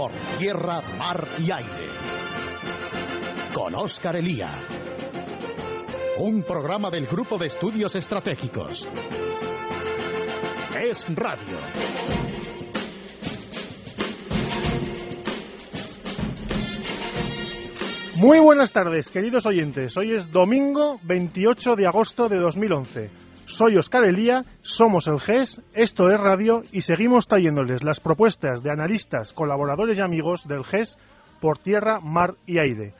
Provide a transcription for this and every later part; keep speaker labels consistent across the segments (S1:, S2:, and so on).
S1: por tierra, mar y aire. Con Óscar Elía. Un programa del Grupo de Estudios Estratégicos. Es Radio.
S2: Muy buenas tardes, queridos oyentes. Hoy es domingo 28 de agosto de 2011. Soy Oscar Elía, somos el GES, esto es Radio y seguimos trayéndoles las propuestas de analistas, colaboradores y amigos del GES por tierra, mar y aire.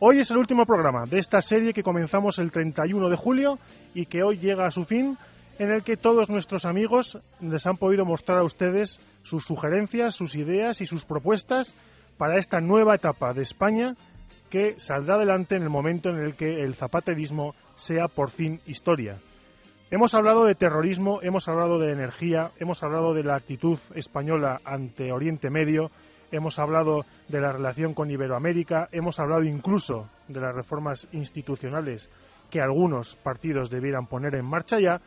S2: Hoy es el último programa de esta serie que comenzamos el 31 de julio y que hoy llega a su fin, en el que todos nuestros amigos les han podido mostrar a ustedes sus sugerencias, sus ideas y sus propuestas para esta nueva etapa de España que saldrá adelante en el momento en el que el zapaterismo sea por fin historia. Hemos hablado de terrorismo, hemos hablado de energía, hemos hablado de la actitud española ante Oriente Medio, hemos hablado de la relación con Iberoamérica, hemos hablado incluso de las reformas institucionales que algunos partidos debieran poner en marcha ya.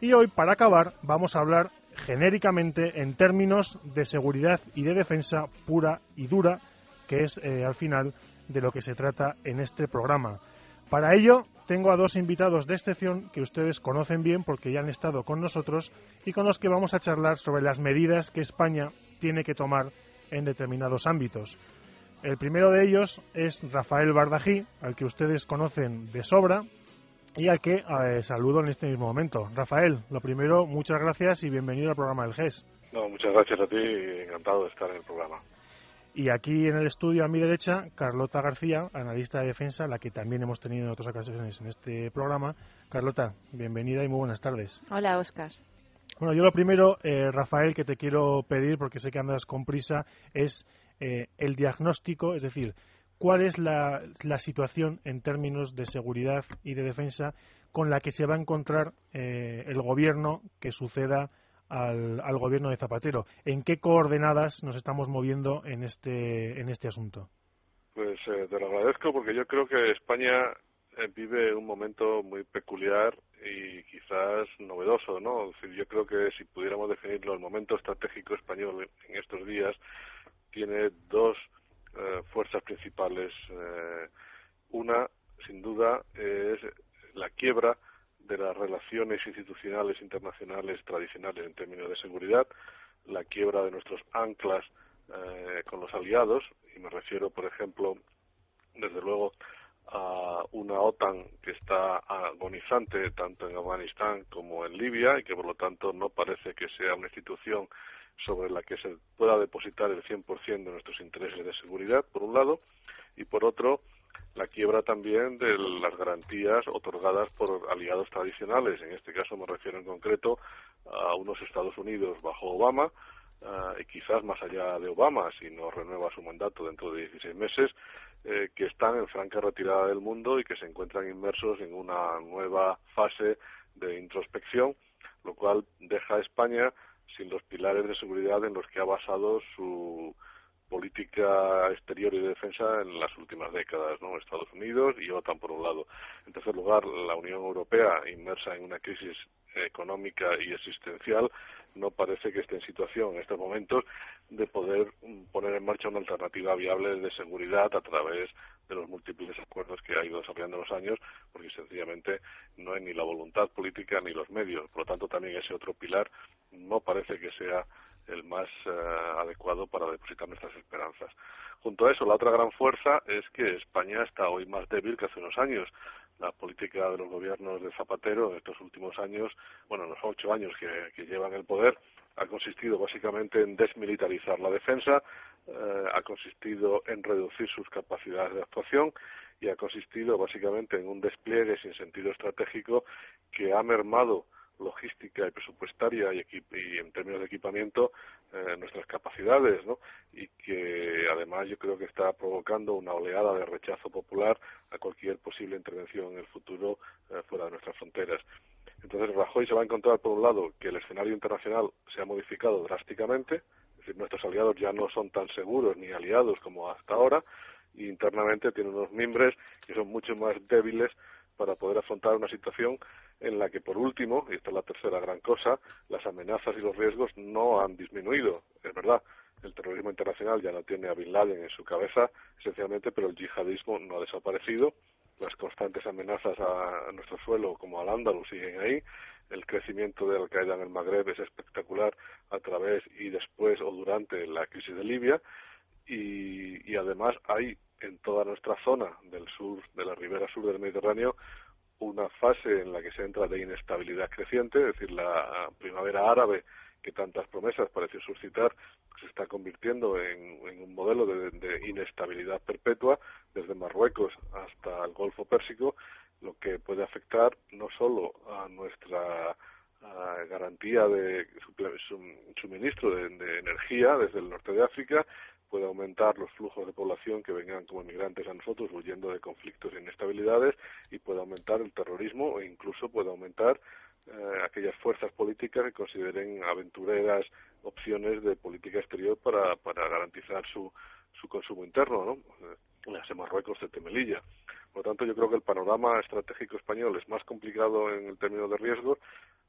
S2: Y hoy, para acabar, vamos a hablar genéricamente en términos de seguridad y de defensa pura y dura, que es eh, al final de lo que se trata en este programa. Para ello, tengo a dos invitados de excepción que ustedes conocen bien porque ya han estado con nosotros y con los que vamos a charlar sobre las medidas que España tiene que tomar en determinados ámbitos. El primero de ellos es Rafael Bardají, al que ustedes conocen de sobra y al que eh, saludo en este mismo momento. Rafael, lo primero, muchas gracias y bienvenido al programa del GES.
S3: No, muchas gracias a ti, encantado de estar en el programa.
S2: Y aquí en el estudio a mi derecha, Carlota García, analista de defensa, la que también hemos tenido en otras ocasiones en este programa. Carlota, bienvenida y muy buenas tardes.
S4: Hola, Oscar.
S2: Bueno, yo lo primero, eh, Rafael, que te quiero pedir, porque sé que andas con prisa, es eh, el diagnóstico, es decir, cuál es la, la, situación en términos de seguridad y de defensa con la que se va a encontrar eh, el gobierno que suceda al, gobierno de Zapatero. ¿En qué coordenadas nos estamos moviendo en este, en este asunto?
S3: Pues eh, te lo agradezco porque yo creo que España eh, vive un momento muy peculiar y quizás novedoso, ¿no? yo creo que si pudiéramos definirlo, el momento estratégico español en estos días tiene dos eh, fuerzas principales. una, sin duda, es la quiebra de las relaciones institucionales internacionales tradicionales en términos de seguridad, la quiebra de nuestros anclas eh, con los aliados, y me refiero, por ejemplo, desde luego, a una OTAN que está agonizante tanto en Afganistán como en Libia y que por lo tanto no parece que sea una institución sobre la que se pueda depositar el 100% de nuestros intereses de seguridad, por un lado, y por otro, la quiebra también de las garantías otorgadas por aliados tradicionales. En este caso me refiero en concreto a unos Estados Unidos bajo Obama eh, y quizás más allá de Obama, si no renueva su mandato dentro de 16 meses, eh, que están en franca retirada del mundo y que se encuentran inmersos en una nueva fase de introspección, lo cual deja a España sin los pilares de seguridad en los que ha basado su política exterior y de defensa en las últimas décadas, ¿no? Estados Unidos y OTAN por un lado. En tercer lugar, la Unión Europea, inmersa en una crisis económica y existencial, no parece que esté en situación en estos momentos de poder poner en marcha una alternativa viable de seguridad a través de los múltiples acuerdos que ha ido desarrollando en los años, porque sencillamente no hay ni la voluntad política ni los medios. Por lo tanto, también ese otro pilar no parece que sea el más eh, adecuado para depositar nuestras esperanzas. Junto a eso, la otra gran fuerza es que España está hoy más débil que hace unos años. La política de los gobiernos de Zapatero en estos últimos años, bueno, en los ocho años que, llevan el poder, ha consistido básicamente en desmilitarizar la defensa, eh, ha consistido en reducir sus capacidades de actuación y ha consistido básicamente en un despliegue sin sentido estratégico que ha mermado logística y presupuestaria y, y en términos de equipamiento eh, nuestras capacidades, ¿no? Y que además yo creo que está provocando una oleada de rechazo popular a cualquier posible intervención en el futuro eh, fuera de nuestras fronteras. Entonces Rajoy se va a encontrar por un lado que el escenario internacional se ha modificado drásticamente, es decir, nuestros aliados ya no son tan seguros ni aliados como hasta ahora, y internamente tiene unos miembros que son mucho más débiles para poder afrontar una situación en la que, por último, y esta es la tercera gran cosa, las amenazas y los riesgos no han disminuido. Es verdad, el terrorismo internacional ya no tiene a Bin Laden en su cabeza, esencialmente, pero el yihadismo no ha desaparecido. Las constantes amenazas a, nuestro suelo, como al Andalus, siguen ahí. El crecimiento de Al-Qaeda en el Magreb es espectacular a través y después o durante la crisis de Libia. Y, y además hay en toda nuestra zona del sur, de la ribera sur del Mediterráneo, una fase en la que se entra de inestabilidad creciente, es decir, la primavera árabe que tantas promesas pareció suscitar, se está convirtiendo en, un modelo de, inestabilidad perpetua desde Marruecos hasta el Golfo Pérsico, lo que puede afectar no solo a nuestra garantía de suministro de, energía desde el norte de África, puede aumentar los flujos de población que vengan como inmigrantes a nosotros huyendo de conflictos e inestabilidades y puede aumentar el terrorismo e incluso puede aumentar eh, aquellas fuerzas políticas que consideren aventureras opciones de política exterior para, para garantizar su, su consumo interno, ¿no? Eh, Marruecos de Temelilla. Por lo tanto, yo creo que el panorama estratégico español es más complicado en el término de riesgos,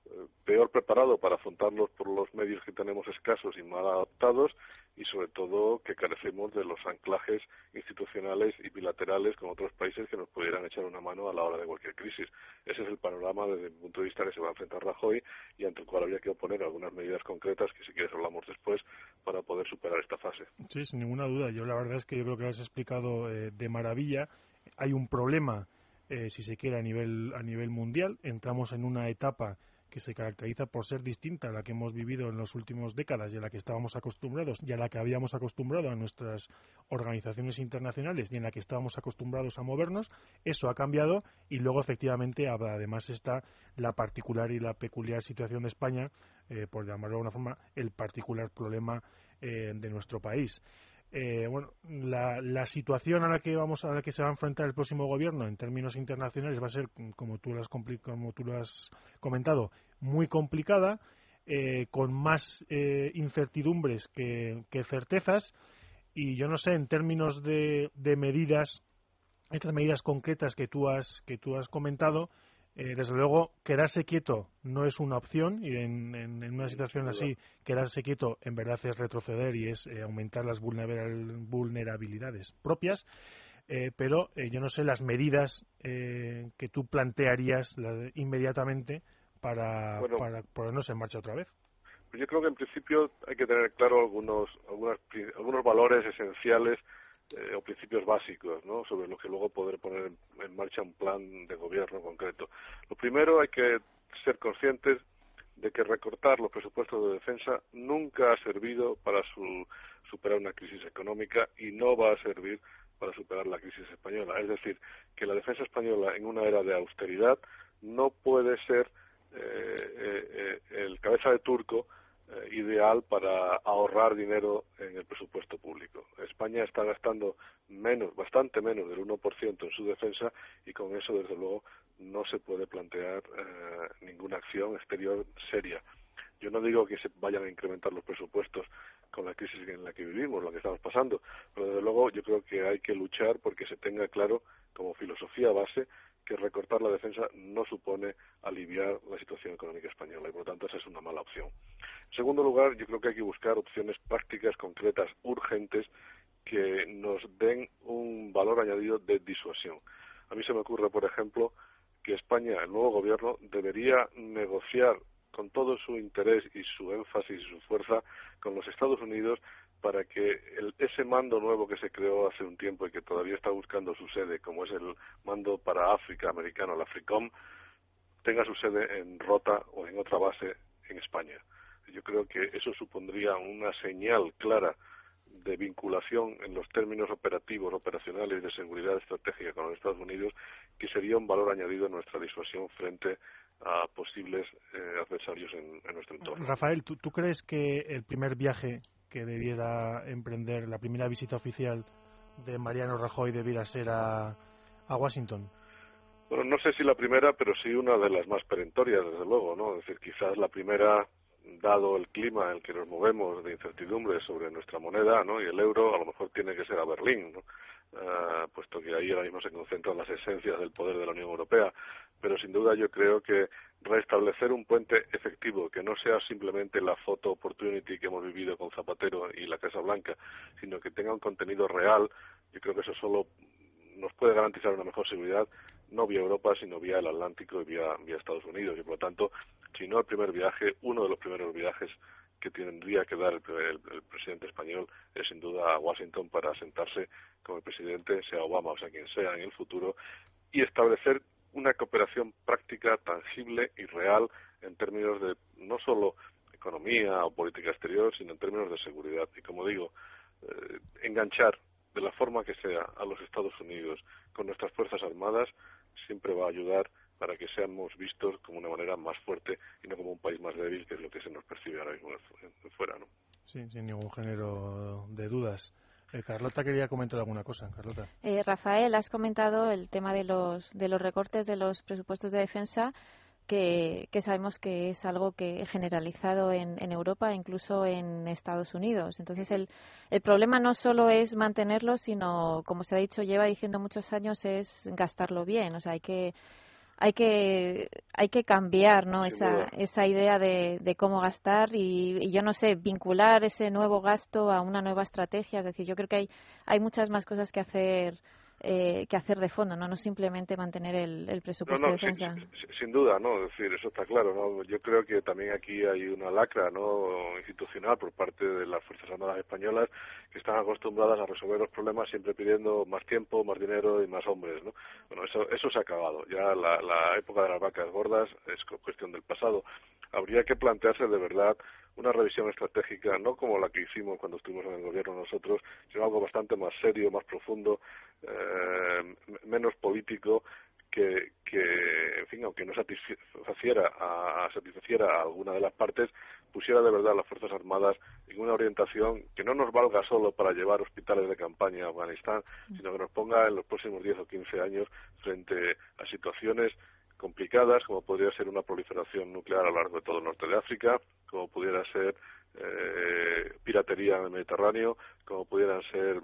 S3: eh, peor preparado para afrontarlos por los medios que tenemos escasos y mal adaptados y sobre todo que carecemos de los anclajes institucionales y bilaterales con otros países que nos pudieran echar una mano a la hora de cualquier crisis. Ese es el panorama desde el punto de vista que se va a enfrentar Rajoy y ante el cual habría que oponer algunas medidas concretas que si quieres hablamos después para poder superar esta fase.
S2: Sí, sin ninguna duda. Yo la verdad es que yo creo que lo has explicado eh, de maravilla. Hay un problema, eh, si se quiere, a nivel, a nivel mundial. Entramos en una etapa que se caracteriza por ser distinta a la que hemos vivido en las últimas décadas y a la que estábamos acostumbrados y a la que habíamos acostumbrado a nuestras organizaciones internacionales y en la que estábamos acostumbrados a movernos, eso ha cambiado y luego efectivamente además está la particular y la peculiar situación de España, eh, por llamarlo de alguna forma, el particular problema eh, de nuestro país. Eh, bueno, la, la, situación a la que vamos a la que se va a enfrentar el próximo gobierno en términos internacionales va a ser, como tú lo has, como tú lo has comentado, muy complicada, eh, con más eh, incertidumbres que, certezas. Y yo no sé, en términos de, de medidas, estas medidas concretas que tú has que tú has comentado, eh, desde luego, quedarse quieto no es una opción y en, una situación así, quedarse quieto en verdad es retroceder y es eh, aumentar las vulnerabilidades propias. Eh, pero yo no sé las medidas que tú plantearías inmediatamente para, para ponernos en marcha otra vez.
S3: Pues yo creo que en principio hay que tener claro algunos, algunos valores esenciales eh, o principios básicos ¿no? sobre los que luego poder poner en, marcha un plan de gobierno concreto. Lo primero hay que ser conscientes de que recortar los presupuestos de defensa nunca ha servido para superar una crisis económica y no va a servir para superar la crisis española. Es decir, que la defensa española en una era de austeridad no puede ser eh, eh, el cabeza de turco eh, ideal para ahorrar dinero en el presupuesto público. España está gastando menos, bastante menos del 1% en su defensa y con eso, desde luego, no se puede plantear eh, ninguna acción exterior seria. Yo no digo que se vayan a incrementar los presupuestos con la crisis en la que vivimos, lo que estamos pasando, pero desde luego yo creo que hay que luchar porque se tenga claro como filosofía base que recortar la defensa no supone aliviar la situación económica española y por lo tanto esa es una mala opción. En segundo lugar, yo creo que hay que buscar opciones prácticas, concretas, urgentes, que nos den un valor añadido de disuasión. A mí se me ocurre, por ejemplo, que España, el nuevo gobierno, debería negociar con todo su interés y su énfasis y su fuerza con los Estados Unidos para que ese mando nuevo que se creó hace un tiempo y que todavía está buscando su sede, como es el mando para África americano, el AFRICOM, tenga su sede en Rota o en otra base en España. Yo creo que eso supondría una señal clara de vinculación en los términos operativos, operacionales de seguridad estratégica con los Estados Unidos, que sería un valor añadido en nuestra disuasión frente a posibles eh, adversarios en, nuestro entorno.
S2: Rafael, ¿tú, ¿tú crees que el primer viaje que debiera emprender la primera visita oficial de Mariano Rajoy debiera ser a, a Washington?
S3: Bueno, no sé si la primera, pero sí una de las más perentorias, desde luego, ¿no? Es decir, quizás la primera, dado el clima en el que nos movemos de incertidumbre sobre nuestra moneda, ¿no? Y el euro, a lo mejor tiene que ser a Berlín. Uh, puesto que ahí ahora mismo se concentran las esencias del poder de la Unión Europea. Pero sin duda yo creo que restablecer un puente efectivo, que no sea simplemente la photo opportunity que hemos vivido con Zapatero y la Casa Blanca, sino que tenga un contenido real, yo creo que eso solo nos puede garantizar una mejor seguridad, no vía Europa, sino vía el Atlántico y vía, vía Estados Unidos. Y por lo tanto, si no el primer viaje, uno de los primeros viajes que tendría que dar el, presidente español es sin duda a Washington para sentarse con el presidente, sea Obama o sea quien sea en el futuro, y establecer una cooperación práctica, tangible y real en términos de no solo economía o política exterior, sino en términos de seguridad. Y como digo, eh, enganchar de la forma que sea a los Estados Unidos con nuestras Fuerzas Armadas siempre va a ayudar para que seamos vistos como una manera más fuerte y no como un país más débil, que es lo que se nos percibe ahora mismo fuera. ¿no?
S2: Sí, sin ningún género de dudas. Eh, Carlota quería comentar alguna cosa. Carlota.
S4: Eh, Rafael, has comentado el tema de los, de los recortes de los presupuestos de defensa. Que, sabemos que es algo que generalizado en, en, Europa, incluso en Estados Unidos. Entonces, el, el problema no solo es mantenerlo, sino, como se ha dicho, lleva diciendo muchos años, es gastarlo bien. O sea, hay que hay que hay que cambiar no esa esa idea de, de cómo gastar y, yo no sé vincular ese nuevo gasto a una nueva estrategia. Es decir yo creo que hay hay muchas más cosas que hacer eh, que hacer de fondo, ¿no? No simplemente mantener el, el presupuesto de defensa.
S3: Sin, duda, ¿no? Es decir, eso está claro, ¿no? Yo creo que también aquí hay una lacra, ¿no? Institucional por parte de las Fuerzas Armadas españolas que están acostumbradas a resolver los problemas siempre pidiendo más tiempo, más dinero y más hombres, ¿no? Bueno, eso, eso se ha acabado. Ya la, la época de las vacas gordas es cuestión del pasado. Habría que plantearse de verdad una revisión estratégica, no como la que hicimos cuando estuvimos en el gobierno nosotros, sino algo bastante más serio, más profundo, eh, menos político, que, que, en fin, aunque no satisfaciera a, satisfaciera a alguna de las partes, pusiera de verdad a las Fuerzas Armadas en una orientación que no nos valga solo para llevar hospitales de campaña a Afganistán, sino que nos ponga en los próximos 10 o 15 años frente a situaciones complicadas, como podría ser una proliferación nuclear a lo largo de todo el norte de África, como pudiera ser eh, piratería en el Mediterráneo, como pudieran ser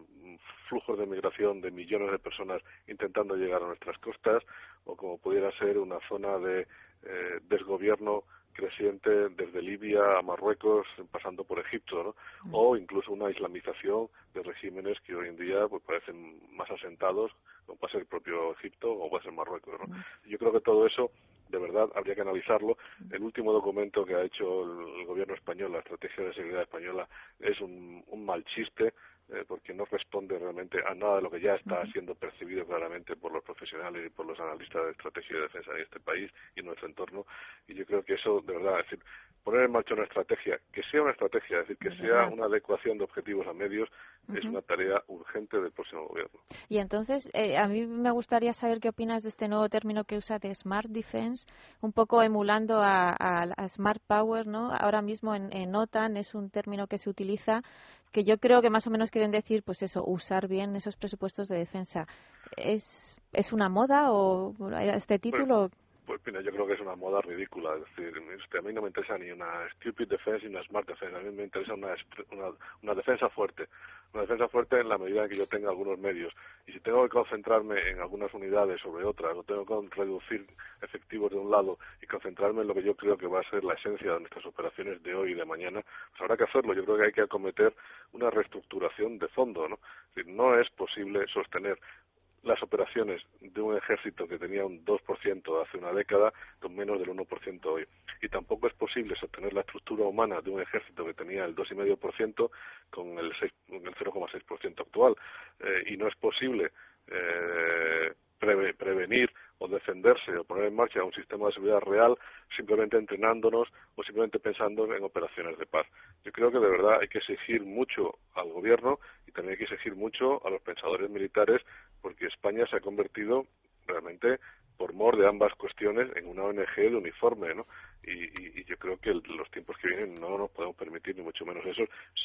S3: flujos de migración de millones de personas intentando llegar a nuestras costas, o como pudiera ser una zona de eh, desgobierno creciente desde Libia a Marruecos, pasando por Egipto, ¿no? Mm. o incluso una islamización de regímenes que hoy en día pues parecen más asentados, como puede ser el propio Egipto o puede ser Marruecos. ¿no? Mm. Yo creo que todo eso de verdad habría que analizarlo. El último documento que ha hecho el, gobierno español, la estrategia de seguridad española, es un, un mal chiste eh, porque no responde realmente a nada de lo que ya está siendo percibido claramente por los profesionales y por los analistas de estrategia de defensa en este país y en nuestro entorno. Y yo creo que eso, de verdad, es decir, poner en marcha una estrategia, que sea una estrategia, es decir, que sea una adecuación de objetivos a medios, es una tarea urgente del próximo gobierno.
S4: Y entonces, eh, a mí me gustaría saber qué opinas de este nuevo término que usa de Smart Defense, un poco emulando a, Smart Power, ¿no? Ahora mismo en, en OTAN es un término que se utiliza que yo creo que más o menos quieren decir, pues eso, usar bien esos presupuestos de defensa. ¿Es, es una moda o este título?
S3: Pues mira, yo creo que es una moda ridícula. Es decir, este, a mí no me interesa ni una stupid defense ni una smart defense. A mí me interesa una, una, una, defensa fuerte. Una defensa fuerte en la medida en que yo tenga algunos medios. Y si tengo que concentrarme en algunas unidades sobre otras, o tengo que reducir efectivos de un lado y concentrarme en lo que yo creo que va a ser la esencia de nuestras operaciones de hoy y de mañana, pues habrá que hacerlo. Yo creo que hay que acometer una reestructuración de fondo. ¿no? No es posible sostener las operaciones de un ejército que tenía un 2% hace una década con menos del 1% hoy. Y tampoco es posible sostener la estructura humana de un ejército que tenía el 2,5% con el, 0,6% actual. Eh, y no es posible eh, prevenir o defenderse o poner en marcha un sistema de seguridad real simplemente entrenándonos o simplemente pensando en operaciones de paz. Yo creo que de verdad hay que exigir mucho al gobierno y también hay que exigir mucho a los pensadores militares porque España se ha convertido realmente por mor de ambas cuestiones en una ONG de uniforme, ¿no? Y, yo creo que los tiempos que vienen no nos podemos permitir ni mucho menos eso.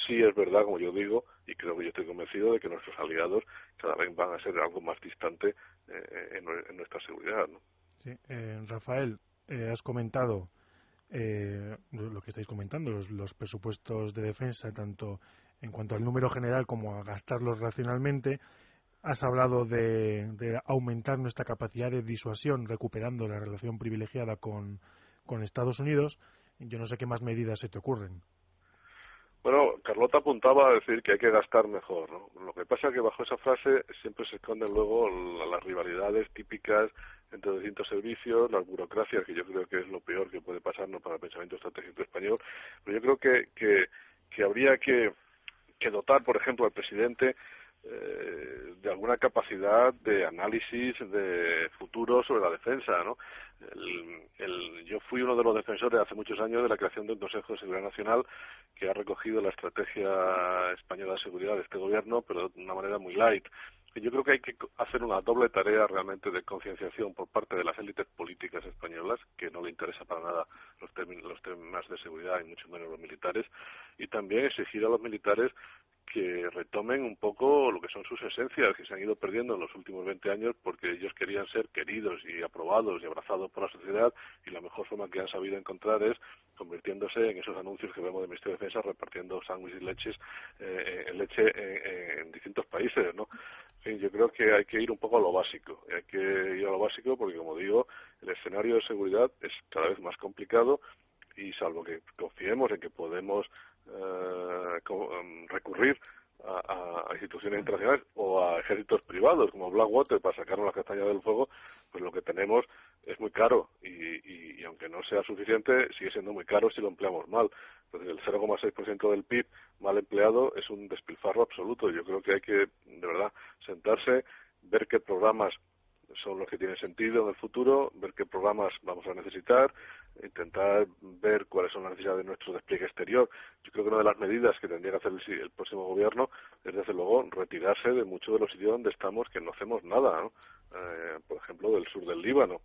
S3: Sí es verdad, como yo digo, y creo que yo estoy convencido de que nuestros aliados cada vez van a ser algo más distante eh, en, nuestra seguridad, ¿no?
S2: Sí, eh, Rafael, eh, has comentado lo que estáis comentando, los, los presupuestos de defensa, tanto en cuanto al número general como a gastarlos racionalmente. Has hablado de, aumentar nuestra capacidad de disuasión, recuperando la relación privilegiada con, Estados Unidos. Yo no sé qué más medidas se te ocurren.
S3: Bueno, Carlota apuntaba a decir que hay que gastar mejor. Lo que pasa es que bajo esa frase siempre se esconden luego las rivalidades típicas entre distintos servicios, las burocracias, que yo creo que es lo peor que puede pasarnos para el pensamiento estratégico español. Pero yo creo que, que, que habría que, que dotar, por ejemplo, al presidente eh, de alguna capacidad de análisis de futuro sobre la defensa, ¿no? El, yo fui uno de los defensores hace muchos años de la creación de un Consejo de Seguridad Nacional que ha recogido la estrategia española de seguridad de este gobierno, pero de una manera muy light. Yo creo que hay que hacer una doble tarea realmente de concienciación por parte de las élites políticas españolas, que no le interesa para nada los, los temas de seguridad y mucho menos los militares, y también exigir a los militares que retomen un poco lo que son sus esencias, que se han ido perdiendo en los últimos 20 años porque ellos querían ser queridos y aprobados y abrazados por la sociedad y la mejor forma que han sabido encontrar es convirtiéndose en esos anuncios que vemos del Ministerio de Defensa repartiendo sándwiches y leches eh, en leche en, distintos países, ¿no? yo creo que hay que ir un poco a lo básico, hay que ir a lo básico porque, como digo, el escenario de seguridad es cada vez más complicado y salvo que confiemos en que podemos eh, em, recurrir a, instituciones internacionales o a ejércitos privados como Blackwater para sacarnos la castaña del fuego, pues lo que tenemos es muy caro y, aunque no sea suficiente, sigue siendo muy caro si lo empleamos mal. Entonces, el 0,6% del PIB mal empleado es un despilfarro absoluto. Yo creo que hay que, de verdad, sentarse, ver qué programas son los que tienen sentido en el futuro, ver qué programas vamos a necesitar, intentar ver cuáles son las necesidades de nuestro despliegue exterior. Yo creo que una de las medidas que tendría que hacer el, próximo gobierno es, desde luego, retirarse de muchos de los sitios donde estamos que no hacemos nada, eh, por ejemplo, del sur del Líbano.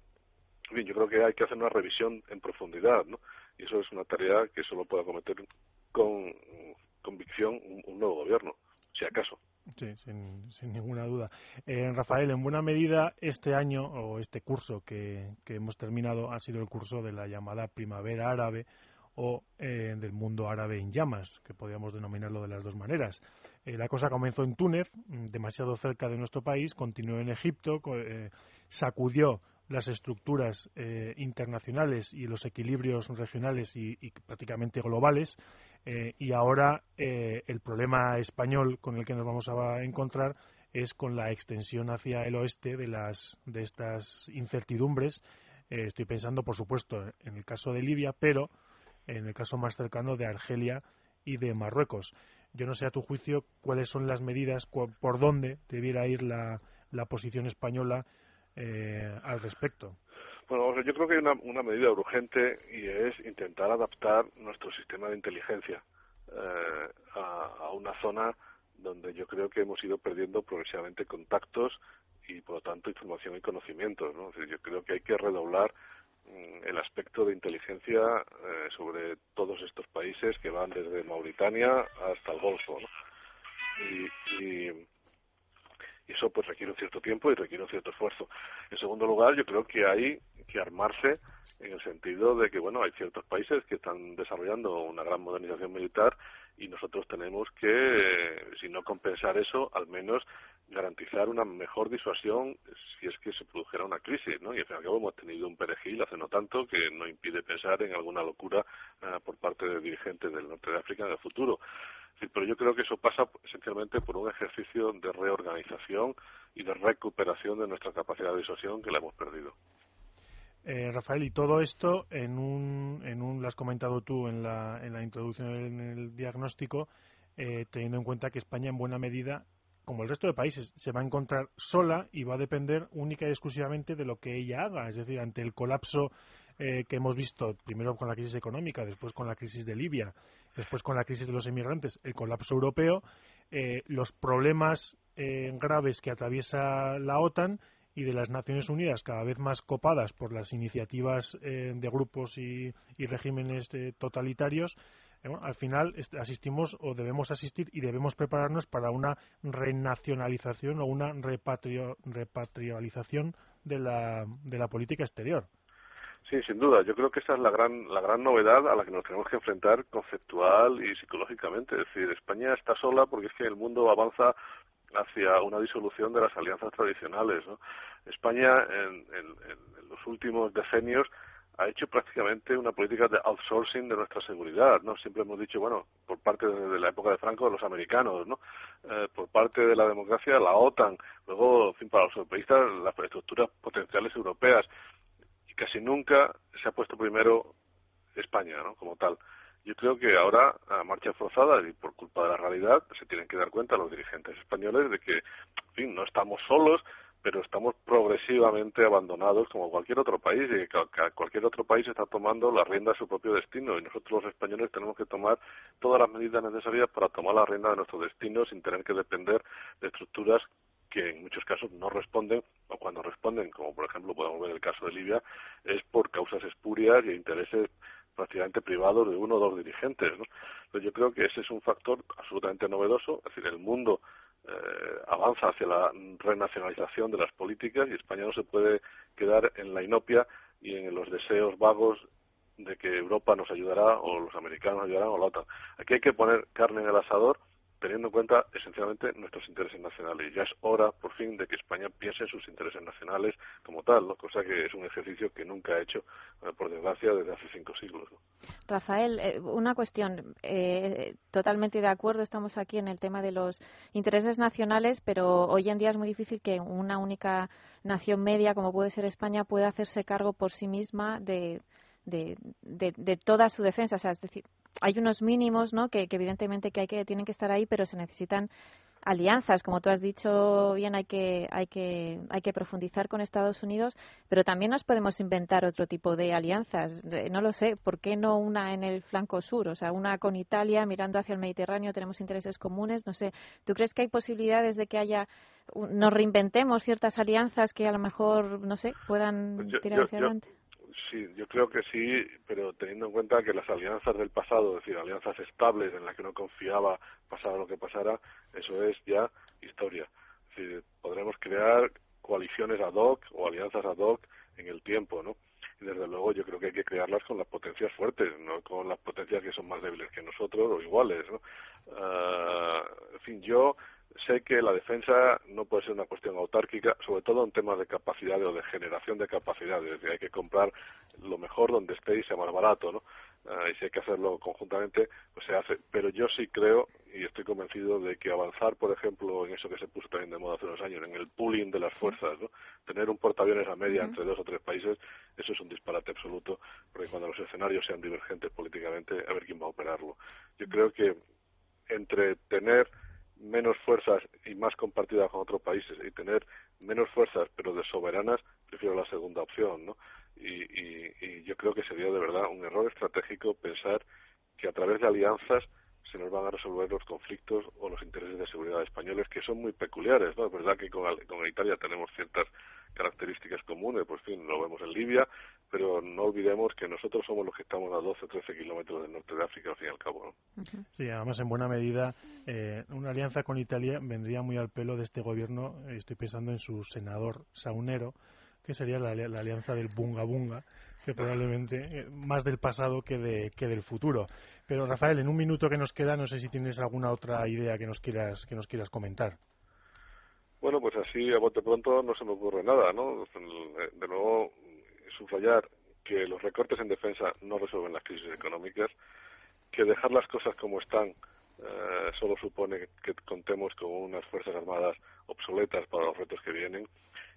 S3: Bien, yo creo que hay que hacer una revisión en profundidad, ¿no? Y eso es una tarea que solo puede acometer con convicción un nuevo gobierno, si acaso.
S2: Sí, sin, ninguna duda. Eh, Rafael, en buena medida este año o este curso que, hemos terminado ha sido el curso de la llamada primavera árabe o eh, del mundo árabe en llamas, que podríamos denominarlo de las dos maneras. Eh, la cosa comenzó en Túnez, demasiado cerca de nuestro país, continuó en Egipto, sacudió las estructuras internacionales y los equilibrios regionales y prácticamente globales eh, y ahora eh, el problema español con el que nos vamos a encontrar es con la extensión hacia el oeste de, las, de estas incertidumbres. Eh, estoy pensando, por supuesto, en el caso de Libia, pero en el caso más cercano de Argelia y de Marruecos. Yo no sé a tu juicio cuáles son las medidas, por dónde debiera ir la, la posición española al respecto.
S3: Bueno, yo creo que hay una, una medida urgente y es intentar adaptar nuestro sistema de inteligencia eh, a, una zona donde yo creo que hemos ido perdiendo progresivamente contactos y, por lo tanto, información y conocimientos. ¿no? yo creo que hay que redoblar mm, el aspecto de inteligencia eh, sobre todos estos países que van desde Mauritania hasta el Golfo. Y, y, y eso pues requiere un cierto tiempo y requiere un cierto esfuerzo. En segundo lugar, yo creo que hay que armarse en el sentido de que bueno hay ciertos países que están desarrollando una gran modernización militar y nosotros tenemos que si no compensar eso al menos garantizar una mejor disuasión si es que se produjera una crisis no y al fin y al cabo hemos tenido un perejil hace no tanto que no impide pensar en alguna locura eh, por parte de dirigentes del norte de África en el futuro pero yo creo que eso pasa esencialmente por un ejercicio de reorganización y de recuperación de nuestra capacidad de disuasión que la hemos perdido.
S2: Eh, Rafael, y todo esto en un, en un, lo has comentado tú en la, en la introducción, en el diagnóstico, eh, teniendo en cuenta que España en buena medida, como el resto de países, se va a encontrar sola y va a depender única y exclusivamente de lo que ella haga. Es decir, ante el colapso eh, que hemos visto, primero con la crisis económica, después con la crisis de Libia, después con la crisis de los inmigrantes, el colapso europeo, los problemas graves que atraviesa la OTAN y de las Naciones Unidas cada vez más copadas por las iniciativas eh, de grupos y, regímenes eh, totalitarios, eh, al final asistimos o debemos asistir y debemos prepararnos para una renacionalización o una repatrio, repatrialización de la, de la política exterior.
S3: Sí, sin duda. Yo creo que esa es la gran, la gran novedad a la que nos tenemos que enfrentar conceptual y psicológicamente. Es decir, España está sola porque es que el mundo avanza hacia una disolución de las alianzas tradicionales. España en, los últimos decenios ha hecho prácticamente una política de outsourcing de nuestra seguridad, ¿no? Siempre hemos dicho, bueno, por parte de, la época de Franco, los americanos, ¿no? Eh, por parte de la democracia, la OTAN, luego, en fin, para los europeístas, las estructuras potenciales europeas, casi nunca se ha puesto primero España, ¿no? Como tal. Yo creo que ahora, a marcha forzada y por culpa de la realidad, se tienen que dar cuenta los dirigentes españoles de que, no estamos solos, pero estamos progresivamente abandonados como cualquier otro país y cualquier otro país está tomando la rienda de su propio destino y nosotros los españoles tenemos que tomar todas las medidas necesarias para tomar la rienda de nuestro destino sin tener que depender de estructuras que en muchos casos no responden o cuando responden, como por ejemplo podemos ver el caso de Libia, es por causas espurias y intereses prácticamente privados de uno o dos dirigentes. ¿no? yo creo que ese es un factor absolutamente novedoso, es decir, el mundo eh, avanza hacia la renacionalización de las políticas y España no se puede quedar en la inopia y en los deseos vagos de que Europa nos ayudará o los americanos nos ayudarán o la OTAN. Aquí hay que poner carne en el asador teniendo en cuenta esencialmente nuestros intereses nacionales. Ya es hora, por fin, de que España piense en sus intereses nacionales como tal, cosa que es un ejercicio que nunca ha hecho, eh, por desgracia, desde hace cinco siglos.
S4: Rafael, eh, una cuestión. Eh, totalmente de acuerdo, estamos aquí en el tema de los intereses nacionales, pero hoy en día es muy difícil que una única nación media, como puede ser España, pueda hacerse cargo por sí misma de de, de, toda su defensa. O sea, es decir, hay unos mínimos, ¿no? Que, evidentemente que hay que tienen que estar ahí, pero se necesitan alianzas, como tú has dicho bien, hay que hay que hay que profundizar con Estados Unidos, pero también nos podemos inventar otro tipo de alianzas. No lo sé, ¿por qué no una en el flanco sur? O sea, una con Italia mirando hacia el Mediterráneo, tenemos intereses comunes, no sé. ¿Tú crees que hay posibilidades de que haya nos reinventemos ciertas alianzas que a lo mejor, no sé, puedan pues tirar hacia adelante?
S3: Sí, yo creo que sí, pero teniendo en cuenta que las alianzas del pasado, es decir, alianzas estables en las que no confiaba pasara lo que pasara, eso es ya historia. Es podremos crear coaliciones ad hoc o alianzas ad hoc en el tiempo, ¿no? Y desde luego yo creo que hay que crearlas con las potencias fuertes, no con las potencias que son más débiles que nosotros o iguales, ¿no? Ah, en fin, yo sé que la defensa no puede ser una cuestión autárquica, sobre todo en temas de capacidad o de generación de capacidades. Es decir, hay que comprar lo mejor donde esté y sea más barato, ¿no? Ah, y si hay que hacerlo conjuntamente, pues se hace. Pero yo sí creo y estoy convencido de que avanzar, por ejemplo, en eso que se puso también de moda hace unos años, en el pooling de las fuerzas, ¿no? Tener un portaaviones a media entre dos o tres países, eso es un disparate absoluto, porque cuando los escenarios sean divergentes políticamente, a ver quién va a operarlo. Yo creo que entre tener menos fuerzas y más compartidas con otros países y tener menos fuerzas pero de soberanas, prefiero la segunda opción, ¿no? Y, y, y yo creo que sería de verdad un error estratégico pensar que a través de alianzas se nos van a resolver los conflictos o los intereses de seguridad españoles que son muy peculiares, ¿no? Es verdad que con, con Italia tenemos ciertas características comunes, pues fin, lo vemos en Libia, pero no olvidemos que nosotros somos los que estamos a 12 o 13 kilómetros del norte de África, al fin y al cabo.
S2: Sí, además, en buena medida, eh, una alianza con Italia vendría muy al pelo de este gobierno. Estoy pensando en su senador saunero, que sería la, alianza del bunga bunga, que probablemente eh, más del pasado que, de, que del futuro. Pero Rafael, en un minuto que nos queda, no sé si tienes alguna otra idea que nos quieras que nos quieras comentar.
S3: Bueno, pues así a bote pronto no se me ocurre nada, ¿no? De nuevo, subrayar que los recortes en defensa no resuelven las crisis económicas, que dejar las cosas como están eh, solo supone que contemos con unas Fuerzas Armadas obsoletas para los retos que vienen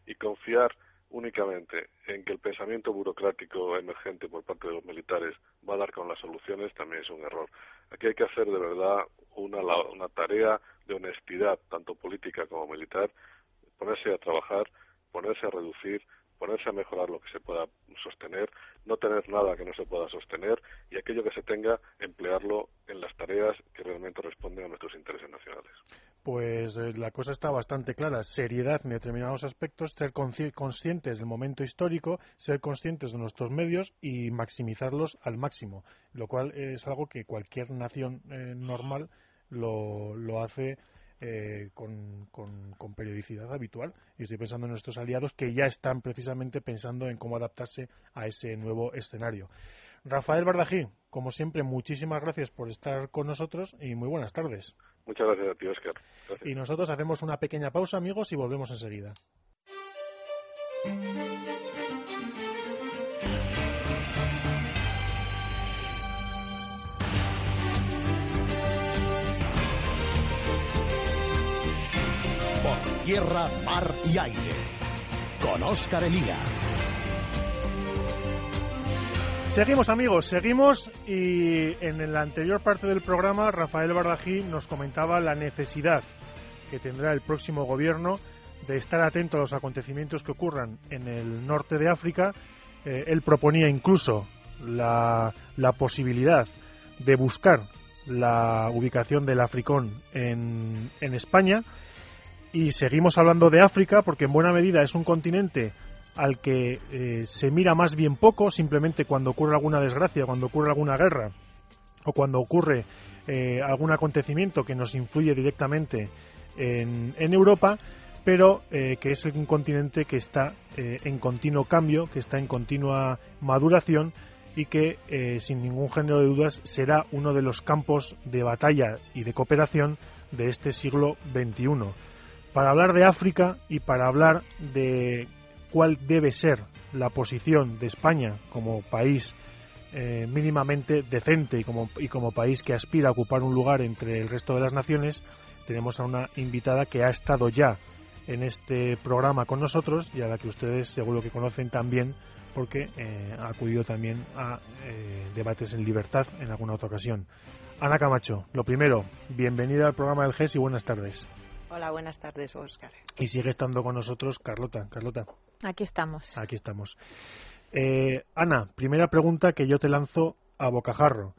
S3: y confiar únicamente en que el pensamiento burocrático emergente por parte de los militares va a dar con las soluciones también es un error. Aquí hay que hacer de verdad una, una tarea de honestidad, tanto política como militar, ponerse a trabajar, ponerse a reducir, ponerse a mejorar lo que se pueda sostener, no tener nada que no se pueda sostener y aquello que se tenga, emplearlo en las tareas que realmente responden a nuestros intereses nacionales.
S2: Pues eh, la cosa está bastante clara. Seriedad en determinados aspectos, ser conscientes del momento histórico, ser conscientes de nuestros medios y maximizarlos al máximo, lo cual es algo que cualquier nación eh, normal lo, lo hace eh, con, con, periodicidad habitual. Y estoy pensando en nuestros aliados que ya están precisamente pensando en cómo adaptarse a ese nuevo escenario. Rafael Bardají, como siempre, muchísimas gracias por estar con nosotros y muy buenas tardes.
S3: Muchas gracias a ti, Oscar.
S2: Y nosotros hacemos una pequeña pausa, amigos, y volvemos enseguida.
S1: Tierra, mar y aire. Con Oscar Elía.
S2: Seguimos amigos, seguimos y en la anterior parte del programa Rafael Bardají nos comentaba la necesidad que tendrá el próximo gobierno de estar atento a los acontecimientos que ocurran en el norte de África. Eh, él proponía incluso la, la, posibilidad de buscar la ubicación del Africón en, en España. Y seguimos hablando de África porque en buena medida es un continente al que eh, se mira más bien poco, simplemente cuando ocurre alguna desgracia, cuando ocurre alguna guerra o cuando ocurre eh, algún acontecimiento que nos influye directamente en, Europa, pero eh, que es un continente que está en continuo cambio, que está en continua maduración y que, sin ningún género de dudas, será uno de los campos de batalla y de cooperación de este siglo XXI. Para hablar de África y para hablar de cuál debe ser la posición de España como país eh, mínimamente decente y como, y como país que aspira a ocupar un lugar entre el resto de las naciones, tenemos a una invitada que ha estado ya en este programa con nosotros y a la que ustedes seguro que conocen también porque eh, ha acudido también a eh, debates en libertad en alguna otra ocasión. Ana Camacho, lo primero, bienvenida al programa del GES y buenas tardes.
S5: Hola, buenas tardes, Oscar.
S2: Y sigue estando con nosotros Carlota. Carlota.
S4: Aquí estamos.
S2: Aquí estamos. Eh, Ana, primera pregunta que yo te lanzo a bocajarro.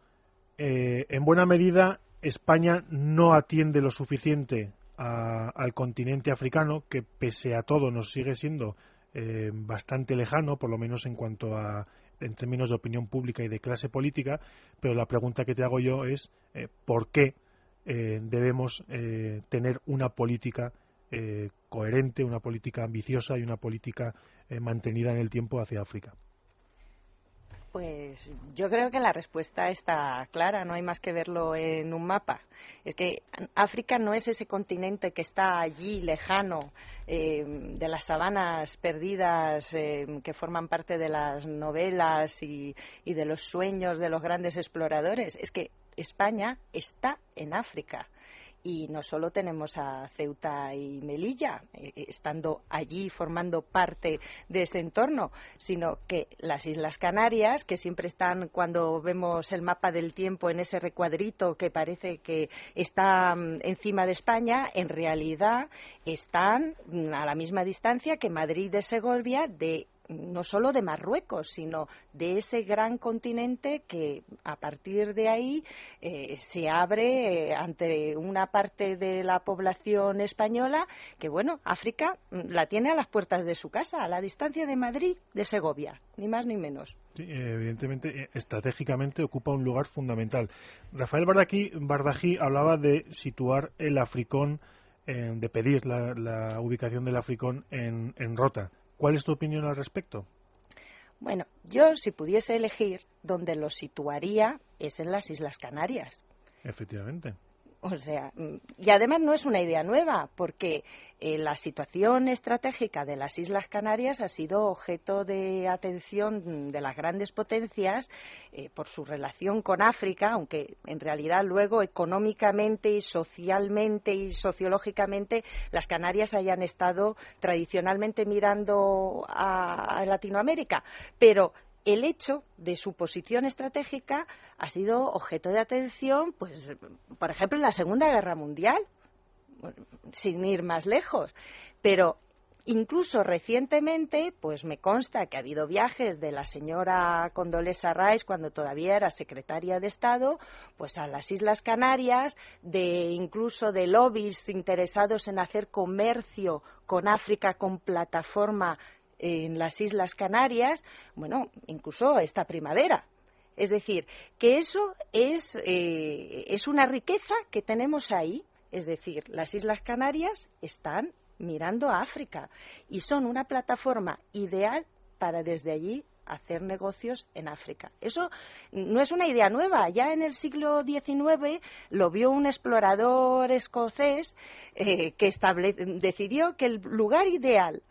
S2: Eh, en buena medida, España no atiende lo suficiente al continente africano, que pese a todo nos sigue siendo eh, bastante lejano, por lo menos en cuanto a en términos de opinión pública y de clase política, pero la pregunta que te hago yo es ¿por qué eh, debemos eh, tener una política eh, coherente, una política ambiciosa y una política mantenida en el tiempo hacia África.
S5: Pues yo creo que la respuesta está clara, no hay más que verlo en un mapa. Es que África no es ese continente que está allí lejano, de las sabanas perdidas que forman parte de las novelas y, de los sueños de los grandes exploradores. Es que España está en África. Y no solo tenemos a Ceuta y Melilla eh, eh, estando allí formando parte de ese entorno, sino que las Islas Canarias, que siempre están cuando vemos el mapa del tiempo en ese recuadrito que parece que está mm, encima de España, en realidad están mm, a la misma distancia que Madrid de Segovia de no solo de Marruecos, sino de ese gran continente que a partir de ahí eh, se abre eh, ante una parte de la población española que, bueno, África mm, la tiene a las puertas de su casa, a la distancia de Madrid, de Segovia, ni más ni menos.
S2: Evidentemente, eh, estratégicamente ocupa un lugar fundamental. Rafael Bardají, hablaba de situar el Africón, de pedir la, ubicación del Africón en Rota. ¿Cuál es tu opinión al respecto?
S5: Bueno, yo si pudiese elegir, donde lo situaría es en las Islas Canarias.
S2: Efectivamente.
S5: O sea, mm, y además no es una idea nueva, porque eh, la situación estratégica de las Islas Canarias ha sido objeto de atención de las grandes potencias eh, por su relación con África, aunque en realidad luego económicamente y socialmente y sociológicamente las Canarias hayan estado tradicionalmente mirando a Latinoamérica. Pero el hecho de su posición estratégica ha sido objeto de atención, pues, por ejemplo, en la Segunda Guerra Mundial, sin ir más lejos. Pero incluso recientemente, pues me consta que ha habido viajes de la señora Condolesa Rice cuando todavía era secretaria de Estado, pues a las Islas Canarias, de incluso de lobbies interesados en hacer comercio con África con plataforma en las Islas Canarias, bueno, incluso esta primavera. Es decir, que eso es, eh, es una riqueza que tenemos ahí. Es decir, las Islas Canarias están mirando a África y son una plataforma ideal para desde allí hacer negocios en África. Eso no es una idea nueva. Ya en el siglo XIX lo vio un explorador escocés eh, que decidió que el lugar ideal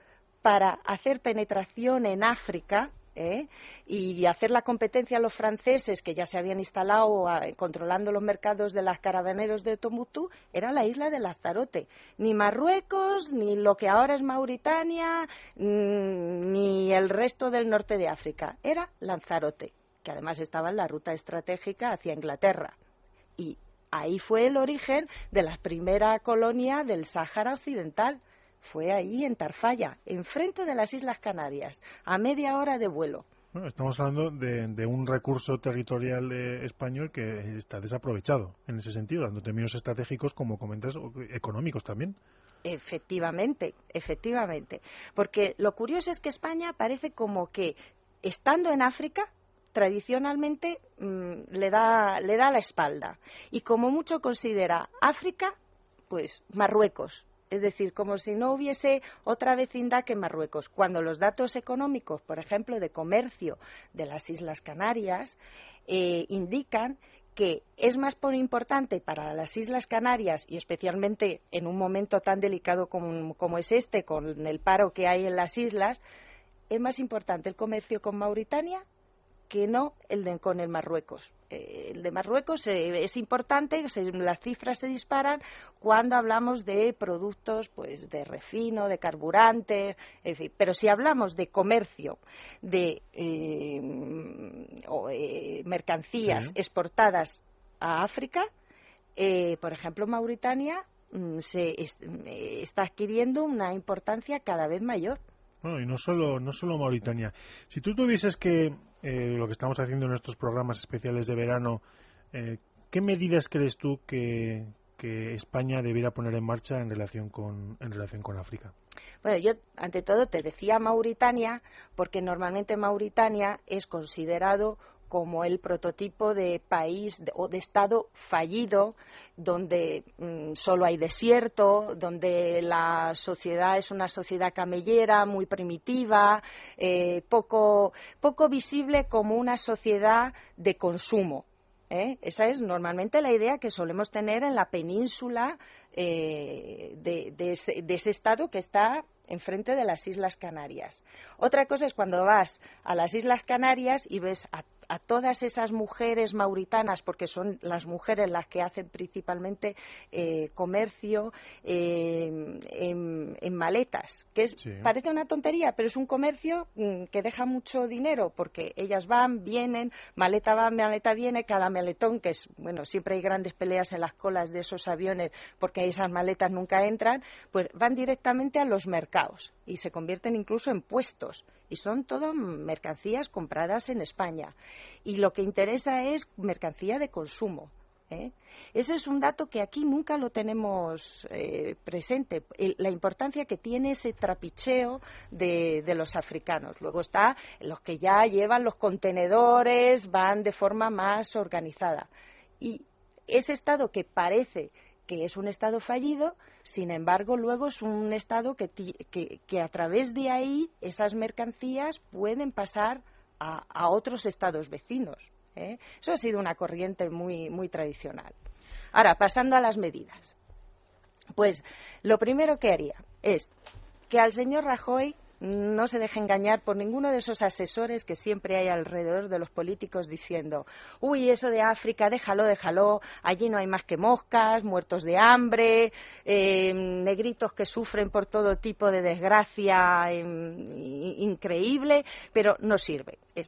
S5: para hacer penetración en África ¿eh? y hacer la competencia a los franceses que ya se habían instalado controlando los mercados de las carabineros de Tombuctú era la isla de Lanzarote. Ni Marruecos, ni lo que ahora es Mauritania, mm, ni el resto del norte de África. Era Lanzarote, que además estaba en la ruta estratégica hacia Inglaterra. Y ahí fue el origen de la primera colonia del Sáhara Occidental fue ahí en Tarfaya, enfrente de las Islas Canarias, a media hora de vuelo.
S2: estamos hablando de, un recurso territorial español que está desaprovechado en ese sentido, dando términos estratégicos, como comentas, económicos también.
S5: Efectivamente, efectivamente. Porque lo curioso es que España parece como que, estando en África, tradicionalmente mm, le, da, le da la espalda. Y como mucho considera África, pues Marruecos, es decir, como si no hubiese otra vecindad que Marruecos, cuando los datos económicos, por ejemplo, de comercio de las Islas Canarias, eh, indican que es más importante para las Islas Canarias y especialmente en un momento tan delicado como, como es este, con el paro que hay en las islas, es más importante el comercio con Mauritania que no el de, con el Marruecos. Eh, el de Marruecos eh, es importante, las cifras se disparan cuando hablamos de productos pues de refino, de carburantes, en fin. Pero si hablamos de comercio, de eh, mercancías exportadas a África, por ejemplo, Mauritania mm, se está adquiriendo una importancia cada vez mayor.
S2: y no solo, no solo Mauritania. Si tú tuvieses que eh, lo que estamos haciendo en nuestros programas especiales de verano, eh, ¿qué medidas crees tú que, España debiera poner en marcha en relación con, en relación con África?
S5: Bueno, yo ante todo te decía Mauritania porque normalmente Mauritania es considerado como el prototipo de país o de Estado fallido, donde mm, solo hay desierto, donde la sociedad es una sociedad camellera, muy primitiva, eh, poco, poco visible como una sociedad de consumo. ¿eh? Esa es normalmente la idea que solemos tener en la península eh, de, ese, de, ese, Estado que está enfrente de las Islas Canarias. Otra cosa es cuando vas a las Islas Canarias y ves a a todas esas mujeres mauritanas, porque son las mujeres las que hacen principalmente eh, comercio eh, en, maletas, que parece una tontería, pero es un comercio mm, que deja mucho dinero, porque ellas van, vienen, maleta va, maleta viene, cada maletón, que es, bueno, siempre hay grandes peleas en las colas de esos aviones, porque esas maletas nunca entran, pues van directamente a los mercados y se convierten incluso en puestos y son todo mercancías compradas en España. Y lo que interesa es mercancía de consumo. ¿eh? Ese es un dato que aquí nunca lo tenemos eh, presente, la importancia que tiene ese trapicheo de, de, los africanos. Luego está los que ya llevan los contenedores, van de forma más organizada. Y ese Estado que parece que es un Estado fallido, sin embargo, luego es un Estado que, que, a través de ahí esas mercancías pueden pasar a, otros Estados vecinos. ¿eh? Eso ha sido una corriente muy, muy tradicional. Ahora, pasando a las medidas. Pues lo primero que haría es que al señor Rajoy no se deje engañar por ninguno de esos asesores que siempre hay alrededor de los políticos diciendo, uy, eso de África, déjalo, déjalo, allí no hay más que moscas, muertos de hambre, eh, negritos que sufren por todo tipo de desgracia increíble, pero no sirve. Eh,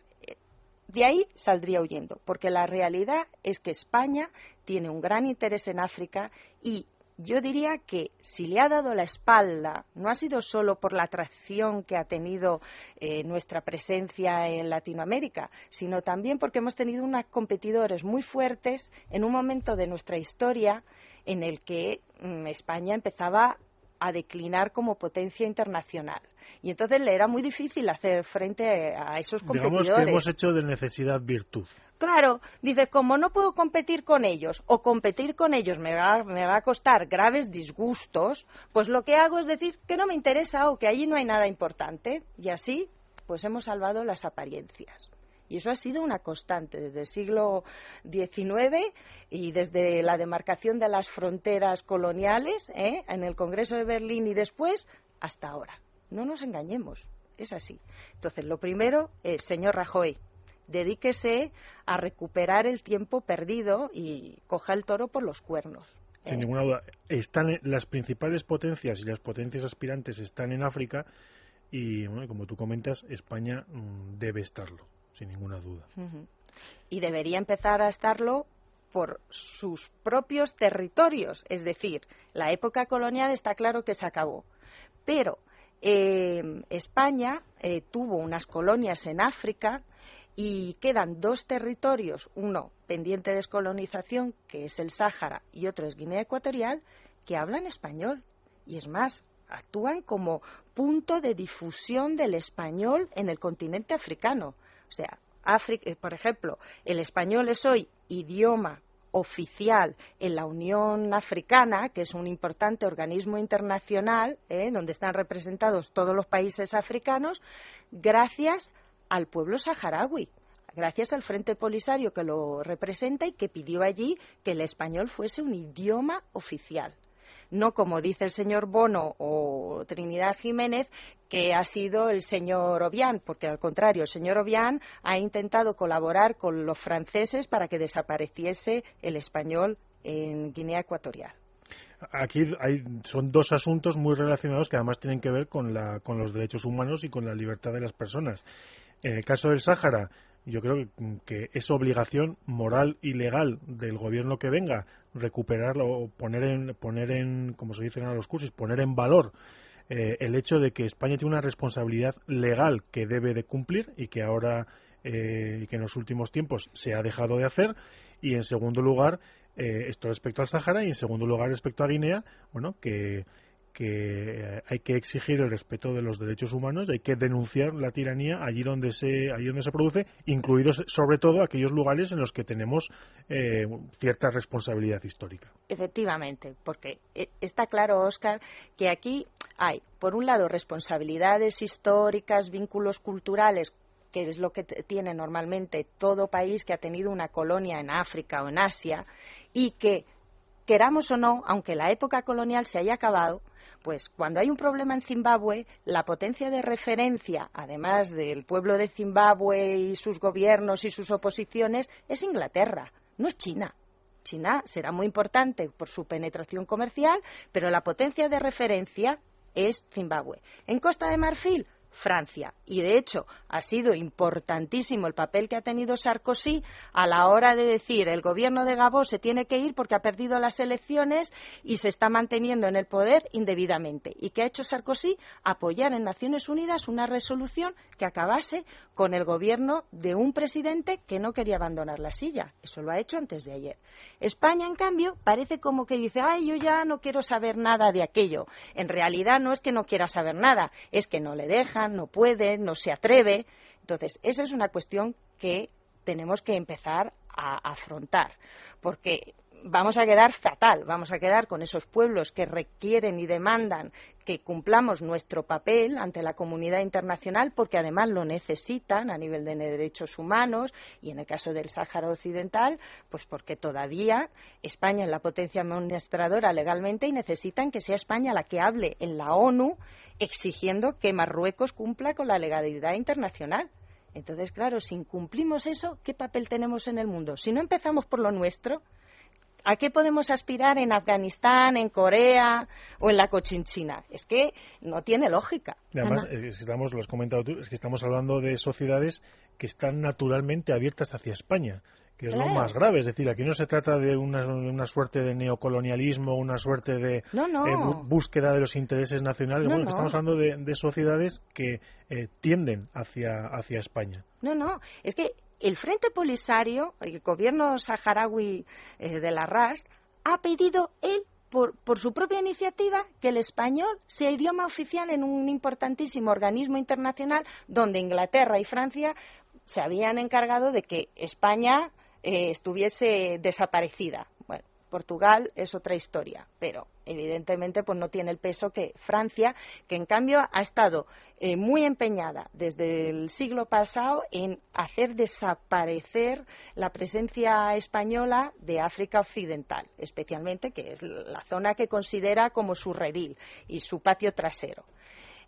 S5: de ahí saldría huyendo, porque la realidad es que España tiene un gran interés en África y yo diría que si le ha dado la espalda, no ha sido solo por la atracción que ha tenido eh, nuestra presencia en Latinoamérica, sino también porque hemos tenido unos competidores muy fuertes en un momento de nuestra historia en el que mm, España empezaba a declinar como potencia internacional. Y entonces le era muy difícil hacer frente a esos competidores.
S2: Digamos que hemos hecho de necesidad virtud.
S5: Claro, dice, como no puedo competir con ellos o competir con ellos me va, me va a costar graves disgustos, pues lo que hago es decir que no me interesa o que allí no hay nada importante. Y así, pues hemos salvado las apariencias. Y eso ha sido una constante desde el siglo XIX y desde la demarcación de las fronteras coloniales ¿eh? en el Congreso de Berlín y después hasta ahora. No nos engañemos es así. Entonces, lo primero, el señor Rajoy, dedíquese a recuperar el tiempo perdido y coja el toro por los cuernos.
S2: Sin
S5: ¿eh?
S2: ninguna duda. Están las principales potencias y las potencias aspirantes están en África y, bueno, como tú comentas, España mm, debe estarlo, sin ninguna duda.
S5: Y debería empezar a estarlo por sus propios territorios. Es decir, la época colonial está claro que se acabó. Pero eh, España eh, tuvo unas colonias en África y quedan dos territorios, uno pendiente de descolonización, que es el Sáhara, y otro es Guinea Ecuatorial, que hablan español. Y es más, actúan como punto de difusión del español en el continente africano. O sea, eh, por ejemplo, el español es hoy idioma oficial en la Unión Africana, que es un importante organismo internacional ¿eh? donde están representados todos los países africanos, gracias al pueblo saharaui, gracias al Frente Polisario que lo representa y que pidió allí que el español fuese un idioma oficial no como dice el señor Bono o Trinidad Jiménez, que ha sido el señor Obián, porque al contrario, el señor Obián ha intentado colaborar con los franceses para que desapareciese el español en Guinea Ecuatorial.
S2: Aquí hay, son dos asuntos muy relacionados que además tienen que ver con, la, con los derechos humanos y con la libertad de las personas. En el caso del Sáhara, yo creo que es obligación moral y legal del gobierno que venga recuperarlo poner en, poner en como se dice en los cursos, poner en valor eh, el hecho de que España tiene una responsabilidad legal que debe de cumplir y que ahora eh, que en los últimos tiempos se ha dejado de hacer. Y en segundo lugar eh, esto respecto al Sahara y en segundo lugar respecto a Guinea bueno que que hay que exigir el respeto de los derechos humanos, hay que denunciar la tiranía allí donde se, allí donde se produce, incluidos sobre todo aquellos lugares en los que tenemos eh, cierta responsabilidad histórica.
S5: Efectivamente, porque eh, está claro, Óscar, que aquí hay, por un lado, responsabilidades históricas, vínculos culturales que es lo que tiene normalmente todo país que ha tenido una colonia en África o en Asia, y que, queramos o no, aunque la época colonial se haya acabado, pues cuando hay un problema en Zimbabue, la potencia de referencia, además del pueblo de Zimbabue y sus gobiernos y sus oposiciones, es Inglaterra, no es China. China será muy importante por su penetración comercial, pero la potencia de referencia es Zimbabue. En Costa de Marfil, Francia. Y de hecho, ha sido importantísimo el papel que ha tenido Sarkozy a la hora de decir el gobierno de Gabón se tiene que ir porque ha perdido las elecciones y se está manteniendo en el poder indebidamente. ¿Y qué ha hecho Sarkozy? Apoyar en Naciones Unidas una resolución que acabase con el gobierno de un presidente que no quería abandonar la silla. Eso lo ha hecho antes de ayer. España, en cambio, parece como que dice, ay, yo ya no quiero saber nada de aquello. En realidad no es que no quiera saber nada, es que no le dejan, no puede, no se atreve. Entonces, esa es una cuestión que tenemos que empezar a afrontar, porque vamos a quedar fatal, vamos a quedar con esos pueblos que requieren y demandan que cumplamos nuestro papel ante la comunidad internacional porque además lo necesitan a nivel de derechos humanos y en el caso del Sáhara Occidental, pues porque todavía España es la potencia administradora legalmente y necesitan que sea España la que hable en la ONU exigiendo que Marruecos cumpla con la legalidad internacional. Entonces, claro, si incumplimos eso, ¿qué papel tenemos en el mundo? Si no empezamos por lo nuestro, ¿A qué podemos aspirar en Afganistán, en Corea o en la Cochinchina? Es que no tiene lógica.
S2: Además, es que estamos, lo has comentado tú, es que estamos hablando de sociedades que están naturalmente abiertas hacia España, que es lo más grave. Es decir, aquí no se trata de una, una suerte de neocolonialismo, una suerte de
S5: No, no.
S2: eh, búsqueda de los intereses nacionales.
S5: No,
S2: bueno, que estamos hablando de, de sociedades que eh, tienden hacia, hacia España.
S5: No, no. Es que el Frente Polisario, el gobierno saharaui eh, de la RAS, ha pedido él, por, por su propia iniciativa, que el español sea idioma oficial en un importantísimo organismo internacional donde Inglaterra y Francia se habían encargado de que España eh, estuviese desaparecida. Portugal es otra historia, pero evidentemente pues no tiene el peso que Francia, que en cambio ha estado eh, muy empeñada desde el siglo pasado en hacer desaparecer la presencia española de África Occidental, especialmente que es la zona que considera como su redil y su patio trasero.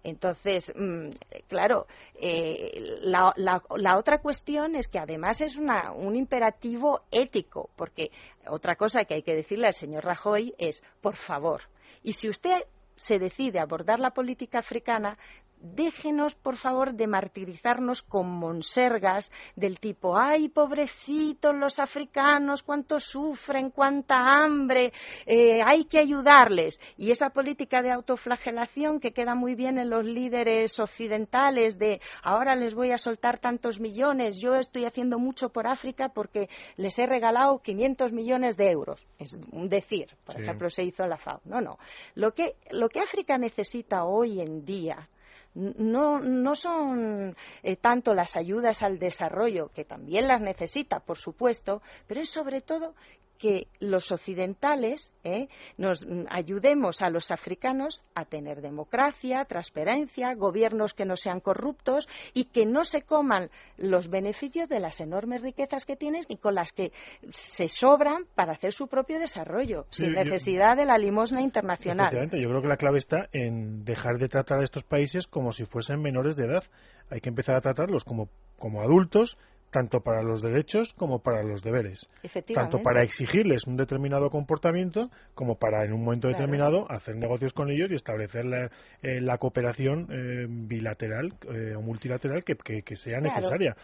S5: Entonces, mm, claro, eh, la, la, otra cuestión es que además es una, un imperativo ético, porque otra cosa que hay que decirle al señor Rajoy es, por favor, y si usted se decide abordar la política africana, déjenos, por favor, de martirizarnos con monsergas del tipo, ay, pobrecitos los africanos, cuánto sufren, cuánta hambre, eh, hay que ayudarles. Y esa política de autoflagelación que queda muy bien en los líderes occidentales de, ahora les voy a soltar tantos millones, yo estoy haciendo mucho por África porque les he regalado 500 millones de euros. Es un decir, por ejemplo, se hizo la FAO. No, no. Lo que, lo que África necesita hoy en día no, no son eh, tanto las ayudas al desarrollo, que también las necesita, por supuesto, pero es sobre todo que los occidentales ¿eh? nos ayudemos a los africanos a tener democracia, transparencia, gobiernos que no sean corruptos y que no se coman los beneficios de las enormes riquezas que tienen y con las que se sobran para hacer su propio desarrollo, sin necesidad de la limosna internacional.
S2: Yo creo que la clave está en dejar de tratar a estos países como si fuesen menores de edad. Hay que empezar a tratarlos como, como adultos tanto para los derechos como para los deberes. Tanto para exigirles un determinado comportamiento como para en un momento determinado hacer negocios con ellos y establecer la, eh, cooperación eh, bilateral eh, o multilateral que, sea necesaria.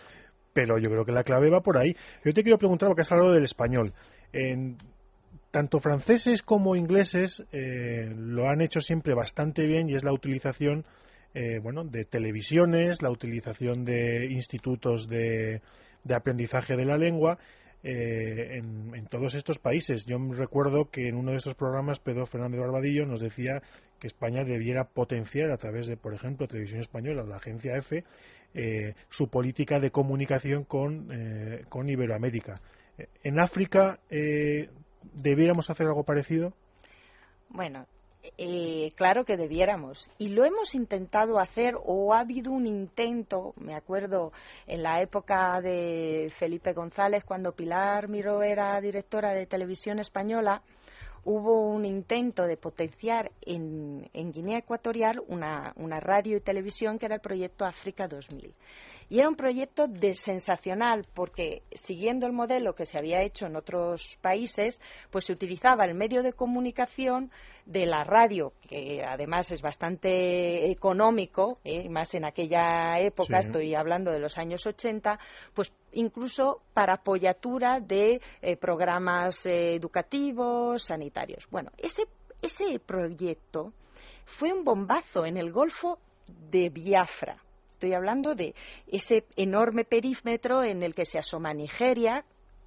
S2: Pero yo creo que la clave va por ahí. Yo te quiero preguntar, porque has hablado del español. En, tanto franceses como ingleses lo han hecho siempre bastante bien y es la utilización eh, bueno, de televisiones, la utilización de institutos de, aprendizaje de la lengua eh, en, todos estos países. Yo recuerdo que en uno de estos programas Pedro Fernández Barbadillo nos decía que España debiera potenciar a través de, por ejemplo, Televisión Española la agencia EFE eh, su política de comunicación con, con Iberoamérica. ¿En África debiéramos hacer algo parecido?
S5: Bueno, eh, claro que debiéramos. Y lo hemos intentado hacer o ha habido un intento, me acuerdo en la época de Felipe González, cuando Pilar Miró era directora de televisión española, hubo un intento de potenciar en, Guinea Ecuatorial una, una radio y televisión que era el proyecto África 2000. Y era un proyecto de sensacional porque, siguiendo el modelo que se había hecho en otros países, pues se utilizaba el medio de comunicación de la radio, que además es bastante económico, ¿eh? más en aquella época, estoy hablando de los años 80, pues incluso para apoyatura de eh, programas eh, educativos, sanitarios. Bueno, ese, ese proyecto fue un bombazo en el Golfo de Biafra Estoy hablando de ese enorme perímetro en el que se asoma Nigeria,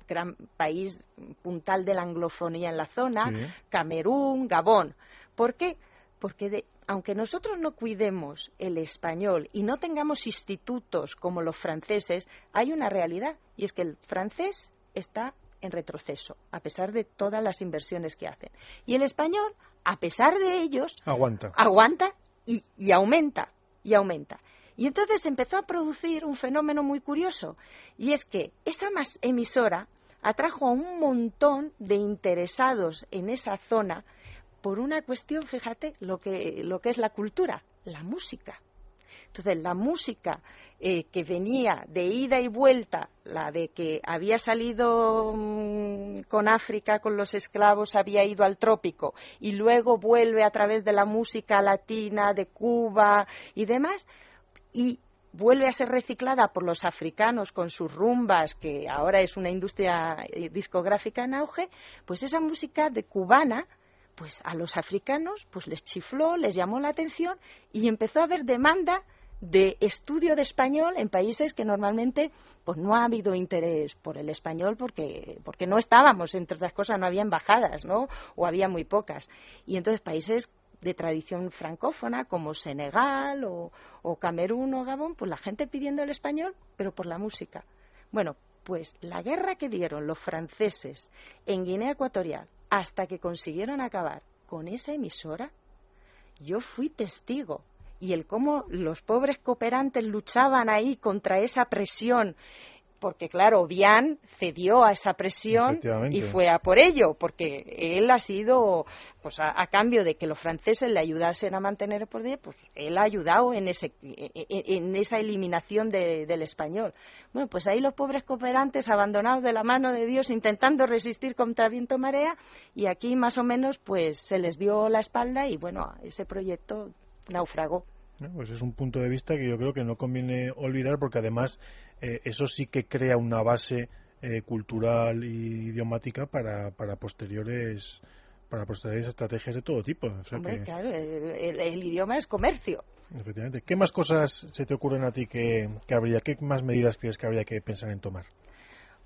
S5: gran país puntal de la anglofonía en la zona, Camerún, Gabón. ¿Por qué? Porque aunque nosotros no cuidemos el español y no tengamos institutos como los franceses, hay una realidad y es que el francés está en retroceso, a pesar de todas las inversiones que hacen. Y el español, a pesar de ellos,
S2: aguanta,
S5: aguanta y, y aumenta, y aumenta. Y entonces empezó a producir un fenómeno muy curioso, y es que esa más emisora atrajo a un montón de interesados en esa zona por una cuestión, fíjate, lo que, lo que es la cultura, la música. Entonces, la música eh, que venía de ida y vuelta, la de que había salido mm, con África, con los esclavos, había ido al trópico, y luego vuelve a través de la música latina, de Cuba y demás, y vuelve a ser reciclada por los africanos con sus rumbas, que ahora es una industria eh, discográfica en auge, pues esa música de cubana, pues a los africanos pues les chifló, les llamó la atención y empezó a haber demanda de estudio de español en países que normalmente pues no ha habido interés por el español porque porque no estábamos entre otras cosas no había embajadas no o había muy pocas. Y entonces países de tradición francófona como Senegal o, Camerún o Gabón, pues la gente pidiendo el español, pero por la música. Bueno, pues la guerra que dieron los franceses en Guinea Ecuatorial hasta que consiguieron acabar con esa emisora, yo fui testigo. Y el cómo los pobres cooperantes luchaban ahí contra esa presión porque claro, Bian cedió a esa presión y fue a por ello, porque él ha sido, pues a, cambio de que los franceses le ayudasen a mantener el poder, pues él ha ayudado en, ese, en, esa eliminación del español. Bueno, pues ahí los pobres cooperantes abandonados de la mano de Dios intentando resistir contra viento marea y aquí más o menos pues se les dio la espalda y bueno, ese proyecto naufragó.
S2: Pues es un punto de vista que yo creo que no conviene olvidar porque además eh, eso sí que crea una base eh, cultural y idiomática para, para posteriores para posteriores estrategias de todo tipo.
S5: claro, el, idioma es comercio.
S2: Efectivamente. ¿Qué más cosas se te ocurren a ti que, que habría, qué más medidas crees que habría que pensar en tomar?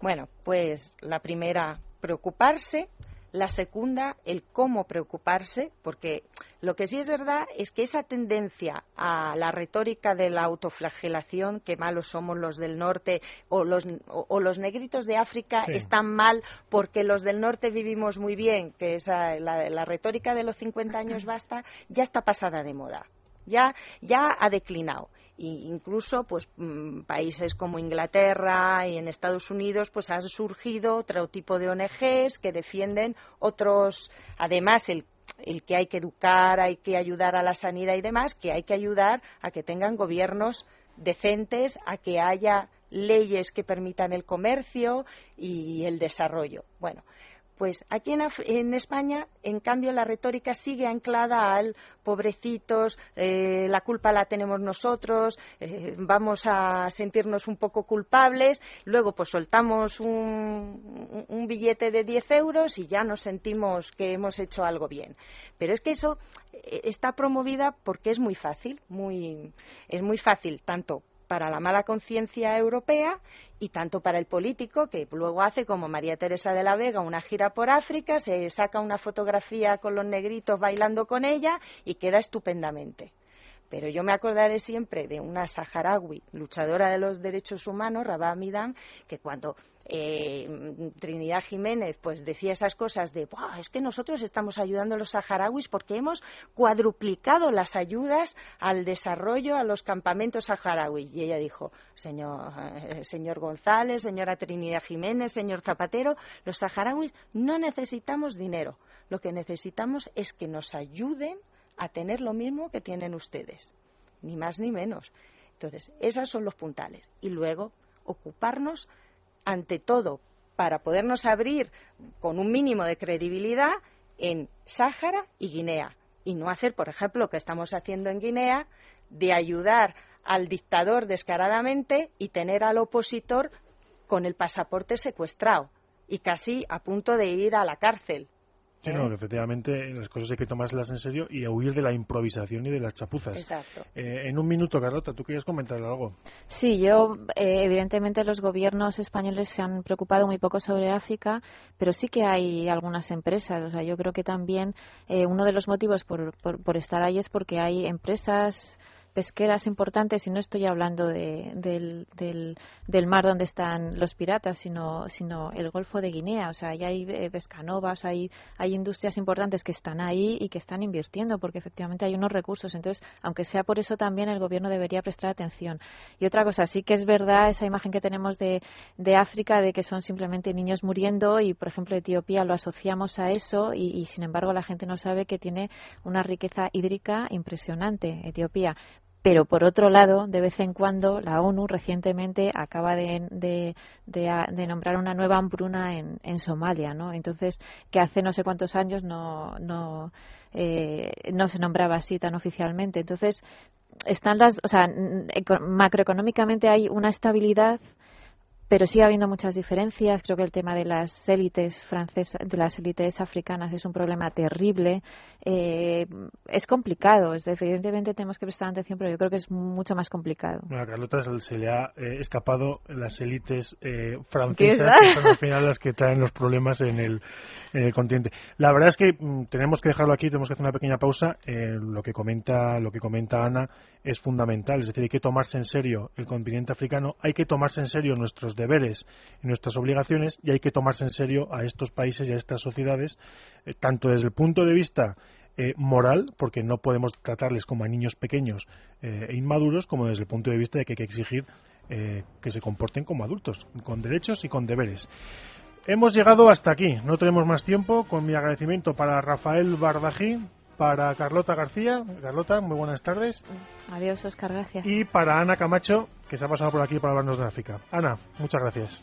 S5: Bueno, pues la primera, preocuparse la segunda, el cómo preocuparse, porque lo que sí es verdad es que esa tendencia a la retórica de la autoflagelación, que malos somos los del norte, o los, o, los negritos de África están mal porque los del norte vivimos muy bien, que esa, la, la retórica de los 50 años basta, ya está pasada de moda. Ya, ya ha declinado incluso pues mm, países como Inglaterra y en Estados Unidos pues ha surgido otro tipo de ONGs que defienden otros además el el que hay que educar, hay que ayudar a la sanidad y demás, que hay que ayudar a que tengan gobiernos decentes, a que haya leyes que permitan el comercio y el desarrollo. Bueno, pues aquí en, España, en cambio, la retórica sigue anclada al pobrecitos, eh, la culpa la tenemos nosotros, eh, vamos a sentirnos un poco culpables, luego pues soltamos un, un, billete de 10 euros y ya nos sentimos que hemos hecho algo bien. Pero es que eso eh, está promovida porque es muy fácil, muy, es muy fácil tanto para la mala conciencia europea y tanto para el político que luego hace como María Teresa de la Vega una gira por África, se saca una fotografía con los negritos bailando con ella y queda estupendamente. Pero yo me acordaré siempre de una saharaui luchadora de los derechos humanos, Rabah Midam, que cuando eh, Trinidad Jiménez pues decía esas cosas de es que nosotros estamos ayudando a los saharauis porque hemos cuadruplicado las ayudas al desarrollo a los campamentos saharauis y ella dijo señor eh, señor González señora Trinidad Jiménez señor Zapatero los saharauis no necesitamos dinero. Lo que necesitamos es que nos ayuden a tener lo mismo que tienen ustedes ni más ni menos entonces esos son los puntales. Y luego ocuparnos ante todo, para podernos abrir con un mínimo de credibilidad en Sáhara y Guinea. Y no hacer, por ejemplo, lo que estamos haciendo en Guinea, de ayudar al dictador descaradamente y tener al opositor con el pasaporte secuestrado y casi a punto de ir a la cárcel.
S2: Sí, no, ¿Eh? efectivamente las cosas hay que tomárselas en serio y huir de la improvisación y de las chapuzas.
S5: Exacto.
S2: Eh, en un minuto, Carlota, ¿tú quieres comentar algo?
S4: Sí, yo, eh, evidentemente los gobiernos españoles se han preocupado muy poco sobre África, pero sí que hay algunas empresas. O sea, yo creo que también uno de los motivos por, por estar ahí es porque hay empresas pesqueras importantes, y no estoy hablando de, del, del, mar donde están los piratas, sino, sino el Golfo de Guinea. O sea, hay eh, pescanovas, hay, hay industrias importantes que están ahí y que están invirtiendo, porque efectivamente hay unos recursos. Entonces, aunque sea por eso también el gobierno debería prestar atención. Y otra cosa, sí que es verdad esa imagen que tenemos de, África, de que son simplemente niños muriendo, y por ejemplo Etiopía lo asociamos a eso, y sin embargo la gente no sabe que tiene una riqueza hídrica impresionante, Etiopía pero por otro lado, de vez en cuando, la ONU recientemente acaba de, nombrar una nueva hambruna en, en, Somalia, ¿no? Entonces, que hace no sé cuántos años no, no, eh, no se nombraba así tan oficialmente. Entonces, están las, o sea, macroeconómicamente hay una estabilidad pero sigue habiendo muchas diferencias. Creo que el tema de las élites francesas, de las élites africanas es un problema terrible. Eh, es complicado. Es, evidentemente tenemos que prestar atención, pero yo creo que es mucho más complicado.
S2: a Carlota se le ha eh, escapado las élites eh, francesas, que son al final las que traen los problemas en el, continente. La verdad es que mm, tenemos que dejarlo aquí, tenemos que hacer una pequeña pausa. lo que comenta, lo que comenta Ana es fundamental. Es decir, hay que tomarse en serio el continente africano, hay que tomarse en serio nuestros deberes y nuestras obligaciones y hay que tomarse en serio a estos países y a estas sociedades, eh, tanto desde el punto de vista eh, moral, porque no podemos tratarles como a niños pequeños eh, e inmaduros, como desde el punto de vista de que hay que exigir que se comporten como adultos, con derechos y con deberes. Hemos llegado hasta aquí, no tenemos más tiempo, con mi agradecimiento para Rafael Bardají, para Carlota García. Carlota, muy buenas tardes.
S4: Adiós, Oscar, gracias.
S2: Y para Ana Camacho, que se ha pasado por aquí para hablarnos de África. Ana, muchas gracias.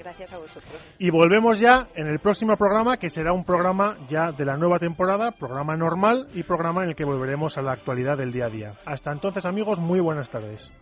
S5: Gracias a vosotros.
S2: Y volvemos ya en el próximo programa, que será un programa ya de la nueva temporada, programa normal y programa en el que volveremos a la actualidad del día a día. Hasta entonces, amigos, muy buenas tardes.